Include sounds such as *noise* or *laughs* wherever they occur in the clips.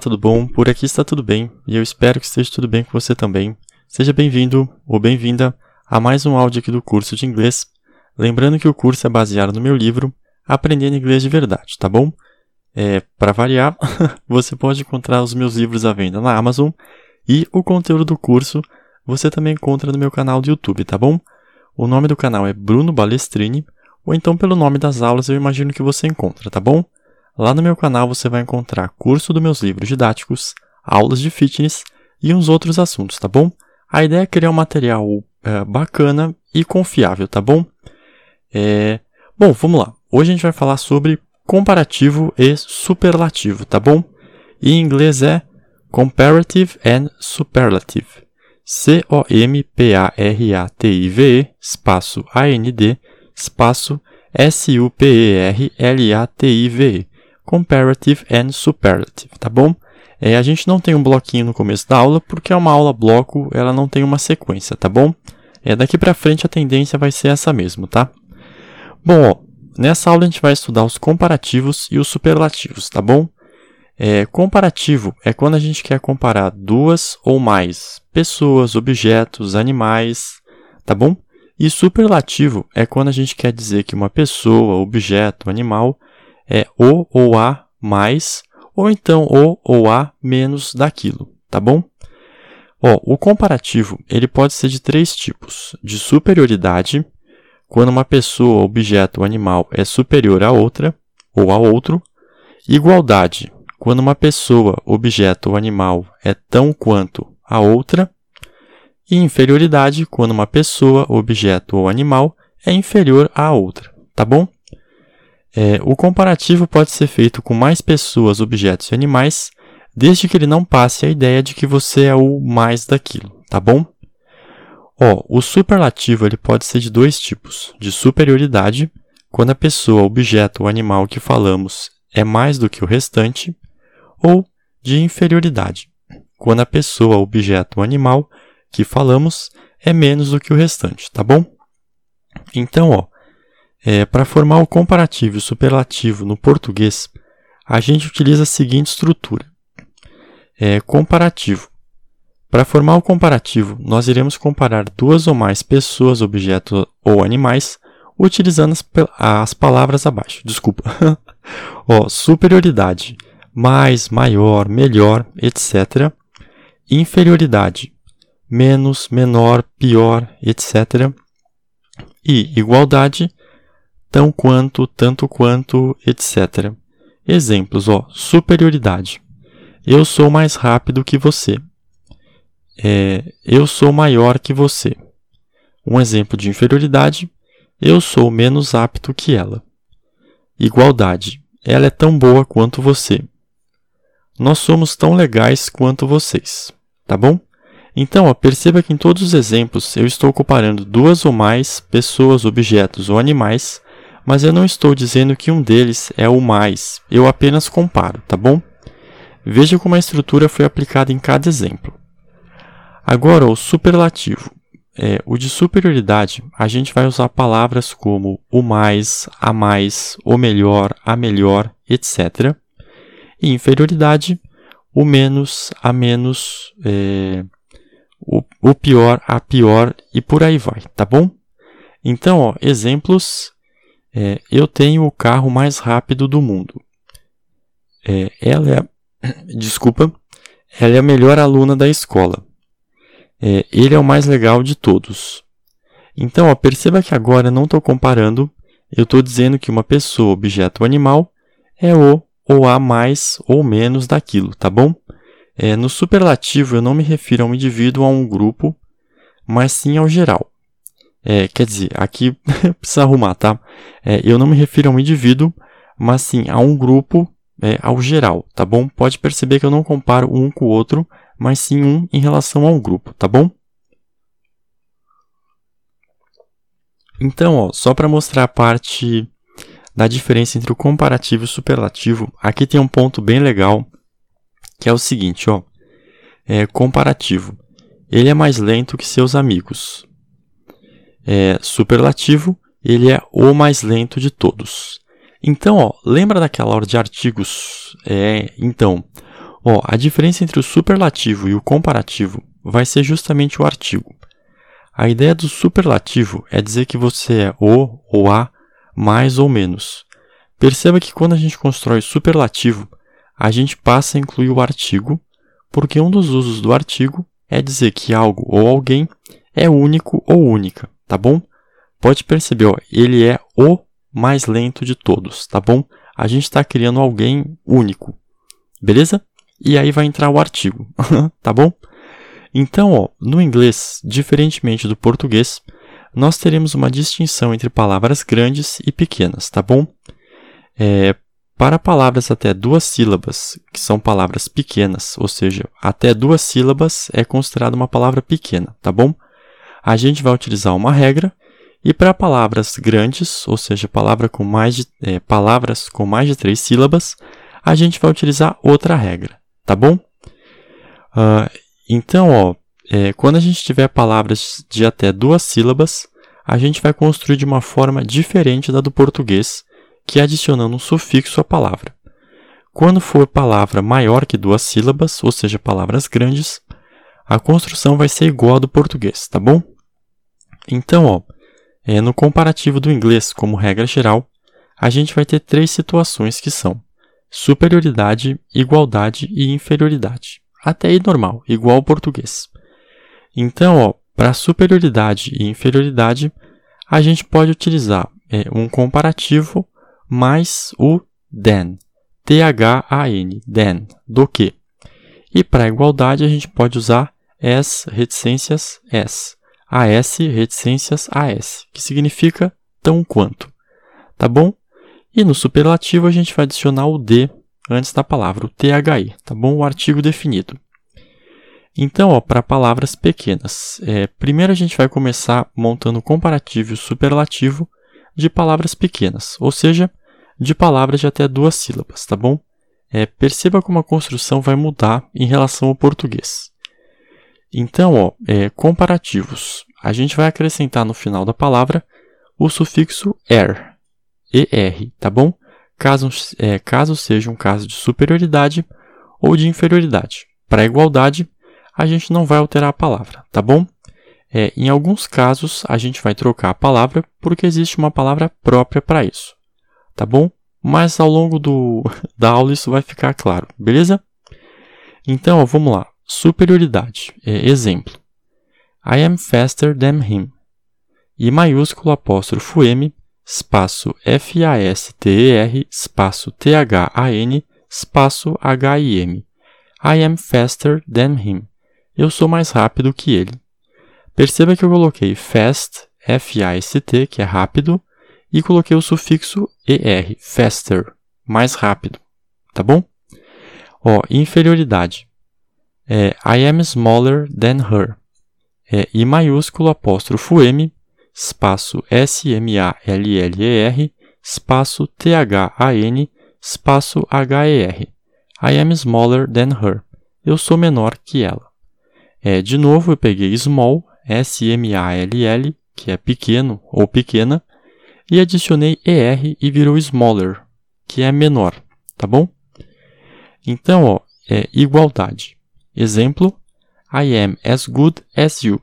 Tudo bom? Por aqui está tudo bem e eu espero que esteja tudo bem com você também. Seja bem-vindo ou bem-vinda a mais um áudio aqui do curso de inglês. Lembrando que o curso é baseado no meu livro Aprendendo Inglês de Verdade, tá bom? É, Para variar, *laughs* você pode encontrar os meus livros à venda na Amazon e o conteúdo do curso você também encontra no meu canal do YouTube, tá bom? O nome do canal é Bruno Balestrini, ou então pelo nome das aulas eu imagino que você encontra, tá bom? Lá no meu canal você vai encontrar curso dos meus livros didáticos, aulas de fitness e uns outros assuntos, tá bom? A ideia é criar um material é, bacana e confiável, tá bom? É... Bom, vamos lá. Hoje a gente vai falar sobre comparativo e superlativo, tá bom? Em inglês é Comparative and Superlative. C-O-M-P-A-R-A-T-I-V-E, espaço A-N-D, espaço S-U-P-E-R-L-A-T-I-V-E. Comparative and Superlative, tá bom? É, a gente não tem um bloquinho no começo da aula, porque é uma aula bloco, ela não tem uma sequência, tá bom? É, daqui para frente a tendência vai ser essa mesmo, tá? Bom, ó, nessa aula a gente vai estudar os comparativos e os superlativos, tá bom? É, comparativo é quando a gente quer comparar duas ou mais pessoas, objetos, animais, tá bom? E superlativo é quando a gente quer dizer que uma pessoa, objeto, animal é o ou a mais, ou então o ou a menos daquilo, tá bom? Ó, o comparativo ele pode ser de três tipos: de superioridade, quando uma pessoa, objeto ou animal é superior a outra ou a outro; igualdade, quando uma pessoa, objeto ou animal é tão quanto a outra; e inferioridade, quando uma pessoa, objeto ou animal é inferior à outra, tá bom? É, o comparativo pode ser feito com mais pessoas, objetos e animais, desde que ele não passe a ideia de que você é o mais daquilo, tá bom? Ó, o superlativo ele pode ser de dois tipos: de superioridade, quando a pessoa, objeto ou animal que falamos é mais do que o restante, ou de inferioridade, quando a pessoa, objeto ou animal que falamos é menos do que o restante, tá bom? Então, ó, é, Para formar o comparativo e o superlativo no português, a gente utiliza a seguinte estrutura: é, comparativo. Para formar o comparativo, nós iremos comparar duas ou mais pessoas, objetos ou animais utilizando as, as palavras abaixo. Desculpa. *laughs* Ó, superioridade, mais, maior, melhor, etc. Inferioridade, menos, menor, pior, etc. E igualdade, tão quanto, tanto quanto, etc. Exemplos, ó, superioridade. Eu sou mais rápido que você. É, eu sou maior que você. Um exemplo de inferioridade. Eu sou menos apto que ela. Igualdade. Ela é tão boa quanto você. Nós somos tão legais quanto vocês. Tá bom? Então, ó, perceba que em todos os exemplos eu estou comparando duas ou mais pessoas, objetos ou animais mas eu não estou dizendo que um deles é o mais, eu apenas comparo, tá bom? Veja como a estrutura foi aplicada em cada exemplo. Agora, o superlativo. É, o de superioridade, a gente vai usar palavras como o mais, a mais, o melhor, a melhor, etc. E inferioridade, o menos, a menos, é, o, o pior, a pior e por aí vai, tá bom? Então, ó, exemplos é, eu tenho o carro mais rápido do mundo. É, ela é, *coughs* desculpa, ela é a melhor aluna da escola. É, ele é o mais legal de todos. Então, ó, perceba que agora não estou comparando, eu estou dizendo que uma pessoa, objeto ou animal é o ou a mais ou menos daquilo, tá bom? É, no superlativo, eu não me refiro a um indivíduo ou a um grupo, mas sim ao geral. É, quer dizer, aqui *laughs* precisa arrumar, tá? É, eu não me refiro a um indivíduo, mas sim a um grupo, é, ao geral, tá bom? Pode perceber que eu não comparo um com o outro, mas sim um em relação a um grupo, tá bom? Então, ó, só para mostrar a parte da diferença entre o comparativo e o superlativo, aqui tem um ponto bem legal, que é o seguinte, ó. É, comparativo. Ele é mais lento que seus amigos é, superlativo, ele é o mais lento de todos. Então, ó, lembra daquela hora de artigos? É, então, Ó, a diferença entre o superlativo e o comparativo vai ser justamente o artigo. A ideia do superlativo é dizer que você é o ou a mais ou menos. Perceba que quando a gente constrói superlativo, a gente passa a incluir o artigo, porque um dos usos do artigo é dizer que algo ou alguém é único ou única, tá bom? Pode perceber, ó, ele é o mais lento de todos, tá bom? A gente está criando alguém único, beleza? E aí vai entrar o artigo, *laughs* tá bom? Então, ó, no inglês, diferentemente do português, nós teremos uma distinção entre palavras grandes e pequenas, tá bom? É, para palavras até duas sílabas, que são palavras pequenas, ou seja, até duas sílabas é considerada uma palavra pequena, tá bom? A gente vai utilizar uma regra, e para palavras grandes, ou seja, palavra com mais de, é, palavras com mais de três sílabas, a gente vai utilizar outra regra, tá bom? Uh, então, ó, é, quando a gente tiver palavras de até duas sílabas, a gente vai construir de uma forma diferente da do português, que é adicionando um sufixo à palavra. Quando for palavra maior que duas sílabas, ou seja, palavras grandes, a construção vai ser igual à do português, tá bom? Então, ó, é, no comparativo do inglês, como regra geral, a gente vai ter três situações que são superioridade, igualdade e inferioridade até aí normal, igual ao português. Então, para superioridade e inferioridade, a gente pode utilizar é, um comparativo mais o than, T-H-A-N, than, do que. E para igualdade, a gente pode usar as reticências s, as reticências as, que significa tão quanto. Tá bom? E no superlativo, a gente vai adicionar o d antes da palavra, o THI, tá bom? O artigo definido. Então, para palavras pequenas, é, primeiro a gente vai começar montando o comparativo e o superlativo de palavras pequenas, ou seja, de palavras de até duas sílabas, tá bom? É, perceba como a construção vai mudar em relação ao português. Então, ó, é, comparativos. A gente vai acrescentar no final da palavra o sufixo er, er, tá bom? caso, é, caso seja um caso de superioridade ou de inferioridade. Para igualdade, a gente não vai alterar a palavra, tá bom? É, em alguns casos, a gente vai trocar a palavra porque existe uma palavra própria para isso, tá bom? Mas ao longo do, *laughs* da aula isso vai ficar claro, beleza? Então, ó, vamos lá. Superioridade. É, exemplo. I am faster than him. I maiúsculo apóstrofo M espaço F-A-S-T-E-R, espaço T-H-A-N, espaço H-I-M. I am faster than him. Eu sou mais rápido que ele. Perceba que eu coloquei fast, F-A-S-T, que é rápido, e coloquei o sufixo ER, faster, mais rápido. Tá bom? Ó, inferioridade. É, I am smaller than her. É I maiúsculo apóstrofo M, espaço S-M-A-L-L-E-R, espaço T-H-A-N, espaço H-E-R. I am smaller than her. Eu sou menor que ela. É, de novo, eu peguei small, S-M-A-L-L, que é pequeno ou pequena, e adicionei ER e virou smaller, que é menor, tá bom? Então, ó, é igualdade. Exemplo, I am as good as you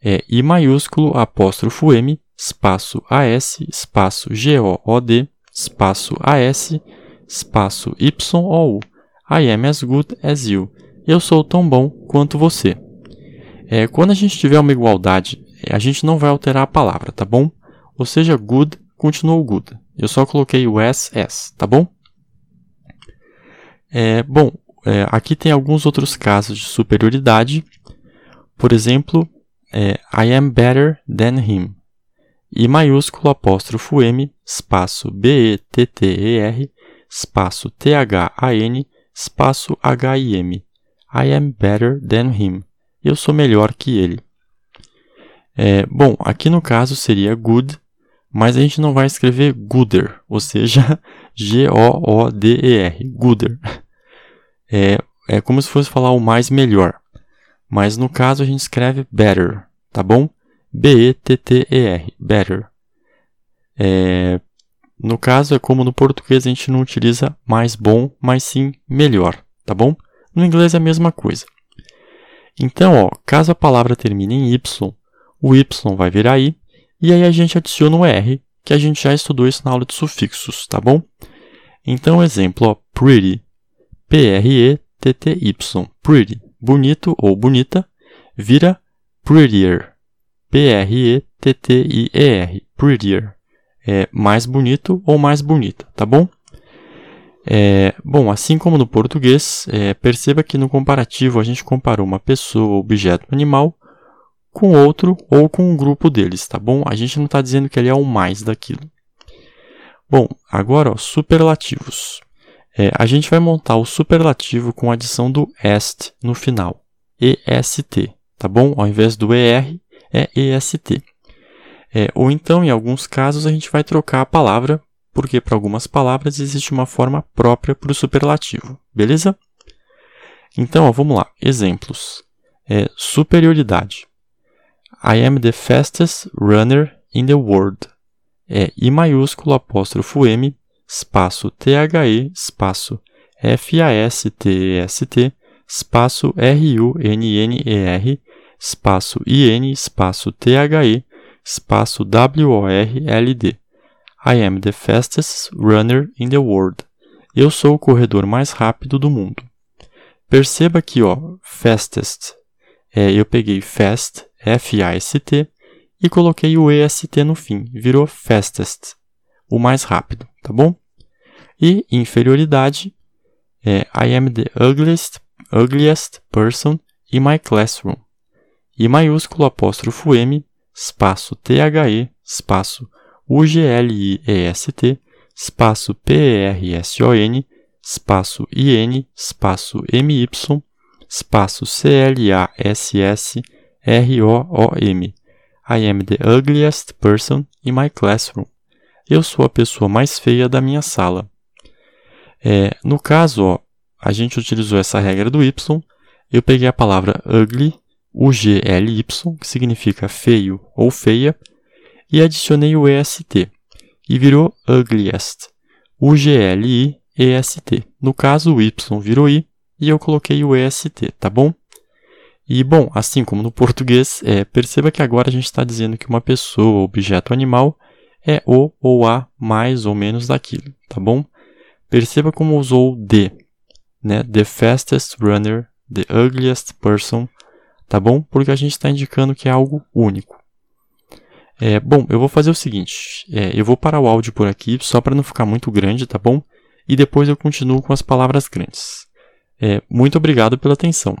é I maiúsculo, apóstrofo M, espaço AS, espaço G-O-O-D, espaço AS, espaço Y-O-U. I am as good as you. Eu sou tão bom quanto você. É, quando a gente tiver uma igualdade, a gente não vai alterar a palavra, tá bom? Ou seja, good continuou good. Eu só coloquei o S, S, tá bom? É, bom, é, aqui tem alguns outros casos de superioridade. Por exemplo, é I am better than him. I maiúsculo apóstrofo M, espaço B-E-T-T-E-R, espaço T-H-A-N, espaço H-I-M. I am better than him. Eu sou melhor que ele. É, bom, aqui no caso seria good, mas a gente não vai escrever gooder, ou seja, *laughs* G-O-O-D-E-R, gooder. É, é como se fosse falar o mais melhor. Mas no caso a gente escreve better, tá bom? B-E-T-T-E-R, better. É, no caso é como no português a gente não utiliza mais bom, mas sim melhor, tá bom? No inglês é a mesma coisa. Então, ó, caso a palavra termine em Y, o Y vai virar I, e aí a gente adiciona o R, que a gente já estudou isso na aula de sufixos, tá bom? Então, exemplo, ó, pretty, P-R-E-T-T-Y, pretty, bonito ou bonita, vira prettier, P-R-E-T-T-I-E-R, prettier, é mais bonito ou mais bonita, tá bom? É, bom, assim como no português, é, perceba que no comparativo a gente comparou uma pessoa, objeto, animal com outro ou com um grupo deles, tá bom? A gente não está dizendo que ele é o mais daquilo. Bom, agora, ó, superlativos. É, a gente vai montar o superlativo com a adição do est no final. EST, tá bom? Ao invés do ER, é EST. É, ou então, em alguns casos, a gente vai trocar a palavra porque para algumas palavras existe uma forma própria para o superlativo, beleza? Então, ó, vamos lá. Exemplos. É, superioridade. I am the fastest runner in the world. É I maiúsculo apóstrofo M, espaço T-H-E, espaço F-A-S-T-E-S-T, espaço R-U-N-N-E-R, espaço I-N, espaço T-H-E, espaço W-O-R-L-D. I am the fastest runner in the world. Eu sou o corredor mais rápido do mundo. Perceba que, ó, fastest, é, eu peguei fast, F-A-S-T, e coloquei o EST no fim, virou fastest, o mais rápido, tá bom? E inferioridade, é, I am the ugliest, ugliest person in my classroom. I maiúsculo apóstrofo M, espaço T-H-E, espaço U-G-L-I-E-S-T, espaço P-R-S-O-N, espaço I-N, espaço M-Y, espaço C-L-A-S-S-R-O-O-M. I am the ugliest person in my classroom. Eu sou a pessoa mais feia da minha sala. É, no caso, ó, a gente utilizou essa regra do Y. Eu peguei a palavra ugly, U-G-L-Y, que significa feio ou feia, e adicionei o EST, e virou ugliest, U-G-L-I-E-S-T. No caso, o Y virou I e eu coloquei o EST, tá bom? E, bom, assim como no português, é, perceba que agora a gente está dizendo que uma pessoa, objeto animal, é o ou a mais ou menos daquilo, tá bom? Perceba como usou the, né? The fastest runner, the ugliest person, tá bom? Porque a gente está indicando que é algo único. É, bom, eu vou fazer o seguinte, é, eu vou parar o áudio por aqui, só para não ficar muito grande, tá bom? E depois eu continuo com as palavras grandes. É, muito obrigado pela atenção.